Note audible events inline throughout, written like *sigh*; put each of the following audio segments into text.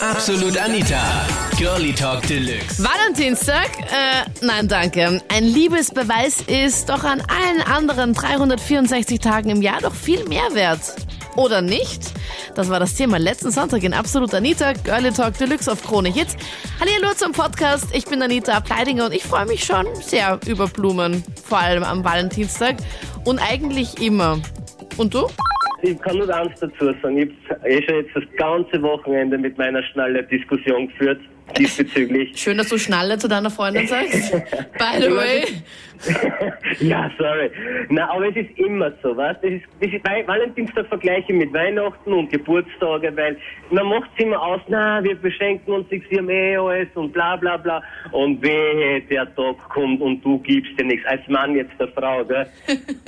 Absolut Anita. Girlie Talk Deluxe. Valentinstag? Äh, nein, danke. Ein Liebesbeweis ist doch an allen anderen 364 Tagen im Jahr doch viel mehr wert. Oder nicht? Das war das Thema letzten Sonntag in Absolut Anita, Girlie Talk Deluxe auf Krone Hits. Hallo zum Podcast. Ich bin Anita Pleidinger und ich freue mich schon sehr über Blumen. Vor allem am Valentinstag. Und eigentlich immer. Und du? Ich kann nur eins dazu sagen. Ich habe eh schon jetzt das ganze Wochenende mit meiner Schnalle Diskussion geführt diesbezüglich. Schön, dass du Schnalle zu deiner Freundin sagst. *laughs* By the way. *laughs* ja, sorry. Na, aber es ist immer so, weißt du? Das ist, Valentinstag vergleiche mit Weihnachten und Geburtstage, weil man macht es immer aus, na, wir beschenken uns nichts, wir haben eh alles und bla bla bla. Und wehe, der Tag kommt und du gibst dir nichts. Als Mann jetzt der Frau, gell?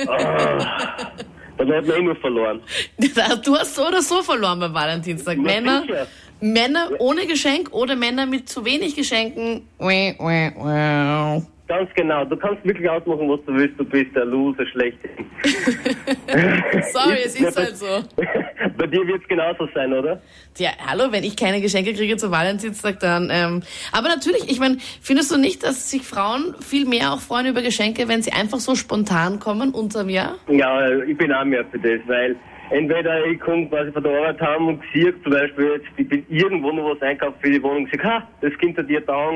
oh. *laughs* Dann hat man immer verloren. *laughs* Du hast so oder so verloren beim Valentinstag. Na, Männer, Männer ohne Geschenk oder Männer mit zu wenig Geschenken. Ganz genau. Du kannst wirklich ausmachen, was du willst. Du bist der Loser schlechthin. *laughs* Sorry, es ist halt so. *laughs* Bei dir wird es genauso sein, oder? Ja, hallo, wenn ich keine Geschenke kriege zu Valentinstag, dann. Ähm, aber natürlich, ich meine, findest du nicht, dass sich Frauen viel mehr auch freuen über Geschenke, wenn sie einfach so spontan kommen unterm Jahr? Ja, ich bin auch mehr für das, weil entweder ich komme quasi von der Arbeit heim und sehe zum Beispiel jetzt, ich bin irgendwo noch was einkauft für die Wohnung und sage, ha, das Kind hat dir da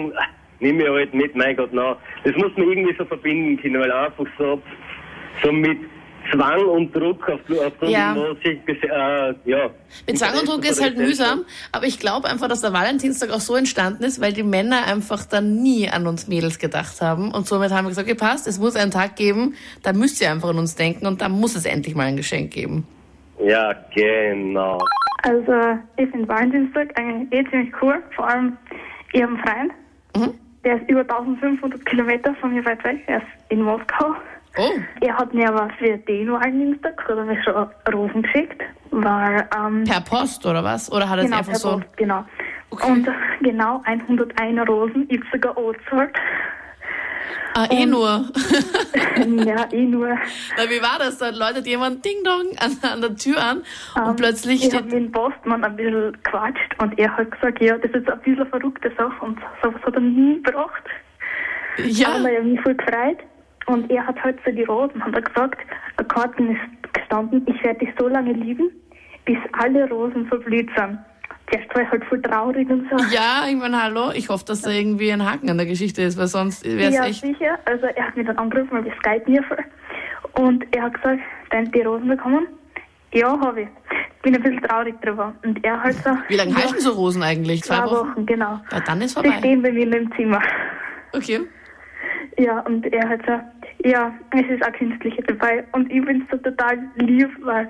nimm mir halt mit, mein Gott, na. Das muss man irgendwie so verbinden können, weil einfach so, so mit Zwang und Druck auf, auf ja. sich, äh, ja. Mit Zwang und Druck ist halt mühsam, aber ich glaube einfach, dass der Valentinstag auch so entstanden ist, weil die Männer einfach dann nie an uns Mädels gedacht haben und somit haben wir gesagt, okay, passt, es muss einen Tag geben, da müsst ihr einfach an uns denken und da muss es endlich mal ein Geschenk geben. Ja, genau. Also, ich finde Valentinstag eigentlich eh ziemlich cool, vor allem ich einen Freund, mhm. Der ist über 1500 Kilometer von mir weit weg. Er ist in Moskau. Oh. Er hat mir aber für den Valentinstag hat er mir schon Rosen geschickt. Weil, ähm, per Post oder was? Oder hat er genau, es einfach so? Post, genau. Okay. Und genau 101 Rosen, ich sogar angezahlt. Ah, eh nur. *laughs* ja, eh nur. Na, wie war das? Da läutet jemand Ding Dong an, an der Tür an um, und ähm, plötzlich ich habe mit dem Postmann ein bisschen gequatscht und er hat gesagt, ja, das ist ein bisschen eine verrückte Sache und sowas hat er nie gebracht. Ja. Aber ich habe mich voll gefreut und er hat halt so die Rosen, hat er gesagt, Karten ist gestanden, ich werde dich so lange lieben, bis alle Rosen verblüht sind. Zuerst war ich halt voll traurig und so. Ja, ich meine, hallo, ich hoffe, dass da irgendwie ein Haken an der Geschichte ist, weil sonst wäre es ja, echt... Ja, sicher. Also er hat mich dann angerufen, weil wir skypen mir. Und er hat gesagt, deine die Rosen bekommen? Ja, habe ich. Bin ein bisschen traurig drüber. Und er halt so... Wie lange ja, halten so Rosen eigentlich? Zwei, zwei Wochen? Wochen? genau. Ja, dann ist vorbei. Die stehen bei mir im Zimmer. Okay. Ja, und er hat so, ja, es ist auch künstliche dabei. Und ich bin so total lieb, weil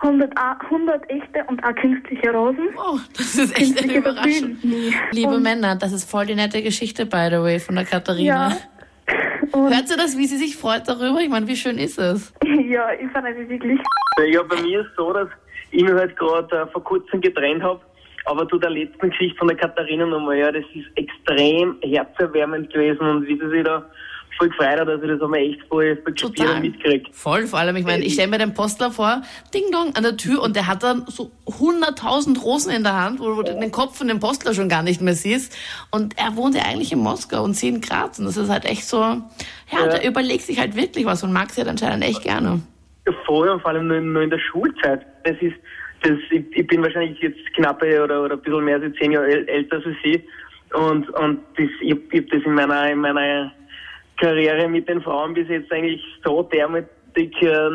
100, 100 echte und auch künstliche Rosen. Oh, das ist echt eine Überraschung. Liebe und Männer, das ist voll die nette Geschichte, by the way, von der Katharina. Ja. Hört ihr das, wie sie sich freut darüber? Ich meine, wie schön ist es? *laughs* Ja, ich fand es wirklich. Ja, bei mir ist es so, dass ich mich halt gerade äh, vor kurzem getrennt habe. Aber zu der letzten Geschichte von der Katharina nochmal, ja, das ist extrem herzerwärmend gewesen und wie sie sich da voll gefreut dass ich das einmal echt voll, voll Total. mitkriegt. Voll, vor allem, ich meine, ich stelle mir den Postler vor, Ding Dong, an der Tür und der hat dann so 100.000 Rosen in der Hand, wo du den Kopf von dem Postler schon gar nicht mehr siehst. Und er wohnt ja eigentlich in Moskau und sie in Graz und das ist halt echt so, ja, ja. der überlegt sich halt wirklich was und mag sie halt anscheinend echt gerne. Ja, voll und vor allem nur, nur in der Schulzeit. Das ist, das, ich, ich bin wahrscheinlich jetzt knappe oder, oder ein bisschen mehr als zehn Jahre älter als sie. Und, und das, ich, ich habe das in meiner, in meiner Karriere mit den Frauen bis jetzt eigentlich so dermaßen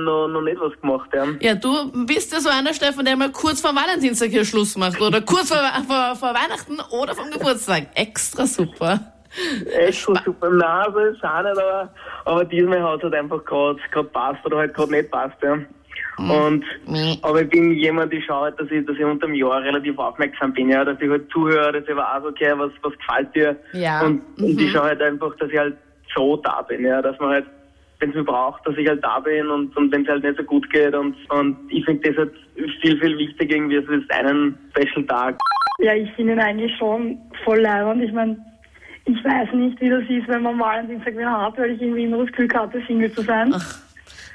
noch, noch nicht was gemacht haben. Ja, du bist ja so einer, Stefan, der mal kurz vor Valentinstag hier Schluss macht oder kurz vor, vor, vor Weihnachten oder vom Geburtstag. Extra super. Extra super. Nein, so ist es auch nicht, aber, aber diesmal hat es halt einfach gerade passt oder halt gerade nicht passt. Ja. Mhm. Und, mhm. aber ich bin jemand, ich schaue halt, dass ich, dass ich unter dem Jahr relativ aufmerksam bin, ja, dass ich halt zuhöre, dass ich weiß, okay, was, was gefällt dir. Ja. Und, mhm. und ich schaue halt einfach, dass ich halt so da bin, ja, dass man halt, wenn es mir braucht, dass ich halt da bin und, und wenn es halt nicht so gut geht und, und ich finde das halt viel, viel wichtiger irgendwie als jetzt einen Special Tag. Ja, ich finde ihn eigentlich schon voll leibend. Ich meine, ich weiß nicht, wie das ist, wenn man mal einen Dienstag wieder hat, weil ich irgendwie immer das Glück hatte, Single zu sein. Ach.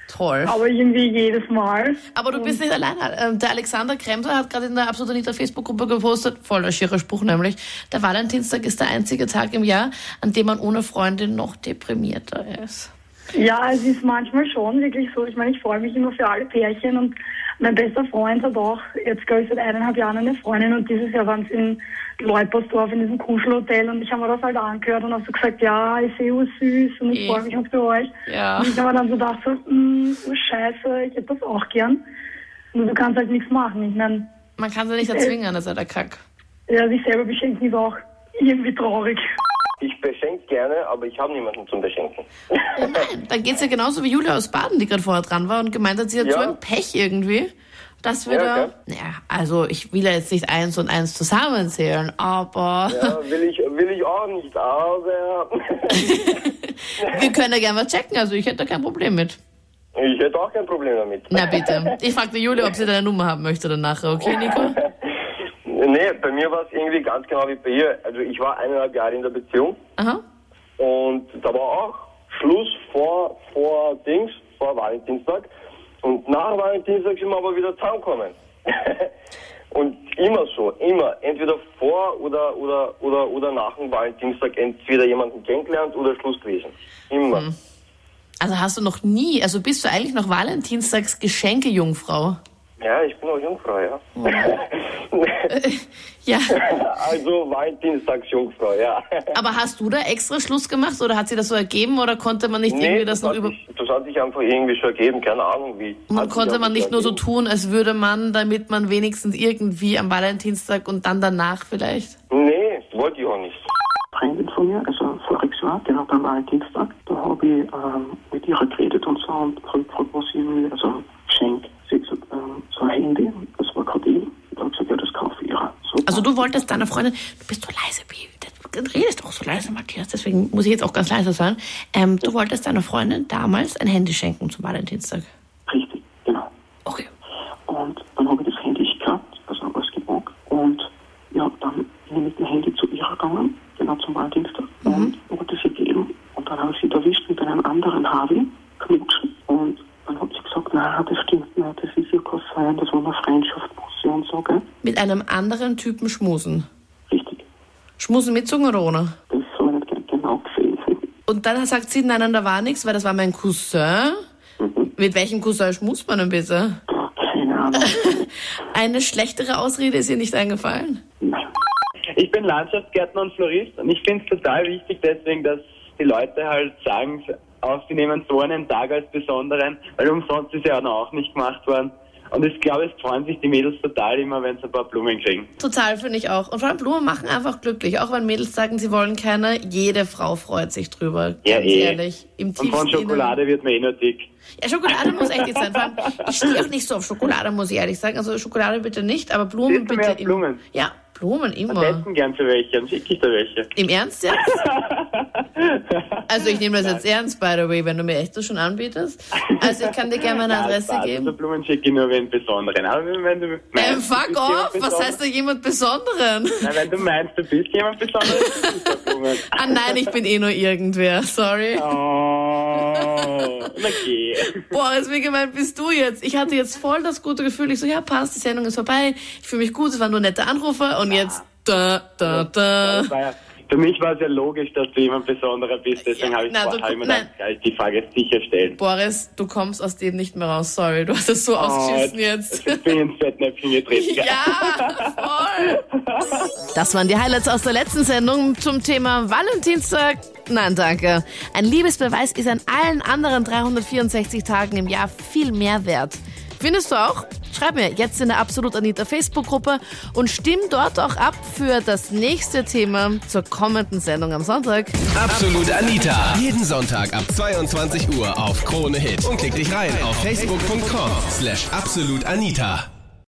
Toll. Aber irgendwie jedes Mal. Aber du bist nicht alleine. Ähm, Der Alexander Kremser hat gerade in der Absolut Anita Facebook-Gruppe gepostet, voller schierer Spruch nämlich, der Valentinstag ist der einzige Tag im Jahr, an dem man ohne Freundin noch deprimierter ist. Ja, es ist manchmal schon wirklich so. Ich meine, ich freue mich immer für alle Pärchen und mein bester Freund hat auch jetzt, glaube ich, seit eineinhalb Jahren eine Freundin und dieses Jahr waren sie in Leupersdorf in diesem Kuschelhotel und ich habe mir das halt angehört und habe so gesagt, ja, ich sehe was süß und ich freue mich auch für euch. Ja. Und ich habe mir dann so gedacht, so, mh, oh scheiße, ich hätte das auch gern. Nur du kannst halt nichts machen. Ich meine, Man kann sie nicht erzwingen, das ist ja der Kack. ja, sich selber beschenken ist auch irgendwie traurig. Ich beschenke gerne, aber ich habe niemanden zum Beschenken. Nein, dann geht's ja genauso wie Julia aus Baden, die gerade vorher dran war und gemeint hat, sie hat Ja. so ein Pech irgendwie, dass wir Ja, da... okay. Ja, also ich will ja jetzt nicht eins und eins zusammenzählen, aber Ja, will ich, will ich auch nicht, aber *laughs* wir können ja gerne was checken, also ich hätte da kein Problem mit. ich hätte auch kein Problem damit. Na bitte. Ich fragte Julia, ob sie deine Nummer haben möchte dann nachher, okay, Nico? *laughs* Nee, bei mir war es irgendwie ganz genau wie bei ihr. Also ich war eineinhalb Jahre in der Beziehung Aha. und da war auch Schluss vor, vor Dings, vor Valentinstag. Und nach Valentinstag sind wir aber wieder zusammengekommen. *laughs* und immer so, immer. Entweder vor oder, oder, oder, oder nach dem Valentinstag entweder jemanden kennengelernt oder Schluss gewesen. Immer. Also hast du noch nie, also bist du eigentlich noch Valentinstags Geschenke-Jungfrau? Ja, ich bin auch Jungfrau, ja. *laughs* Ja. also Valentinstagsjungfrau, ja. Aber hast du da extra Schluss gemacht oder hat sie das so ergeben oder konnte man nicht irgendwie das noch hat über... sich, das hat sich einfach irgendwie schon ergeben, keine Ahnung wie. Man konnte man nicht nur so tun, als würde man, damit man wenigstens irgendwie am Valentinstag und dann danach vielleicht. Nee, wollte ich auch nicht. Freundin von mir, also voriges Jahr, genau beim Valentinstag, da habe ich ähm, mit ihr geredet und so und gefragt, was sie mir also schenkt. Sie hat gesagt, ähm, so ein Handy, das war gerade eh. Da habe ich gesagt, ja, das kaufe ich. So, Also du wolltest deiner Freundin, du bist so leise, Baby, du redest auch so leise, Matthias, deswegen muss ich jetzt auch ganz leise sein. Ähm, du wolltest deiner Freundin damals ein Handy schenken zum Valentinstag. Richtig, genau. Okay. Und dann habe ich das Handy gehabt, also alles gepackt. Und ja, dann bin ich mit dem Handy zu ihr gegangen, genau zum Valentinstag, und wollte sie geben. Und dann habe ich sie erwischt mit einem anderen Harvey, knutschen. Und dann hat sie gesagt, nein, das stimmt nicht, das ist ja kein Sein, das war eine Freundschaft, und so, gell? Mit einem anderen Typen schmusen. Richtig. Schmusen mit Zunge oder ohne? Das habe ich nicht ge- genau gesehen. *laughs* Und dann sagt sie, nein, nein, da war nichts, weil das war mein Cousin. Mit welchem Cousin schmust man denn bitte? Boah, keine Ahnung. *laughs* Eine schlechtere Ausrede ist ihr nicht eingefallen? nein. Ich bin Landschaftsgärtner und Florist und ich finde es total wichtig deswegen, dass die Leute halt sagen, auf, sie nehmen so einen Tag als besonderen, weil umsonst ist ja auch nicht gemacht worden. Und ich glaube, es freuen sich die Mädels total immer, wenn sie ein paar Blumen kriegen. Total, finde ich auch. Und vor allem Blumen machen einfach glücklich. Auch wenn Mädels sagen, sie wollen keine, jede Frau freut sich drüber. Ja, ganz eh. ehrlich. Im Und von Schokolade wird man eh nur dick. Ja, Schokolade muss echt nicht sein. Vor allem, ich stehe auch nicht so auf Schokolade, muss ich ehrlich sagen. Also Schokolade bitte nicht, aber Blumen Stehst du bitte. im- Blumen? Ja, Blumen immer. essen gern für welche, dann schicke ich da welche. Im Ernst jetzt? *laughs* Also ich nehme das jetzt ernst, by the way, wenn du mir echt das schon anbietest. Also ich kann dir gerne meine *laughs* Adresse Spaß. geben. Also Blumen schicke ich nur wenn besonderen. Aber wenn du Ähm, meinst, du fuck off! Was heißt da jemand Besonderen? Nein, wenn du meinst, du bist jemand Besonderes. Ah nein, ich bin eh nur irgendwer. Sorry. Oh, okay. Boris, wie gemeint bist du jetzt? Ich hatte jetzt voll das gute Gefühl. Ich so, ja, passt, die Sendung ist vorbei. Ich fühle mich gut, es waren nur nette Anrufe. Und jetzt, da, da, da. Für mich war es ja logisch, dass du jemand Besonderer bist, deswegen Ja, habe ich, na, du- mir nein. die Frage sicherstellen. Boris, du kommst aus dem nicht mehr raus. Sorry, du hast es so ausgeschissen jetzt. Ich bin ins Fettnäpfchen getreten. Ja, voll. Das waren die Highlights aus der letzten Sendung zum Thema Valentinstag. Nein, danke. Ein Liebesbeweis ist an allen anderen 364 Tagen im Jahr viel mehr wert. Findest du auch? Schreib mir jetzt in der Absolut Anita Facebook-Gruppe und stimm dort auch ab für das nächste Thema zur kommenden Sendung am Sonntag. Absolut Anita. Jeden Sonntag ab 22 Uhr auf Krone Hit. Und klick dich rein auf facebook.com slash absolutanita.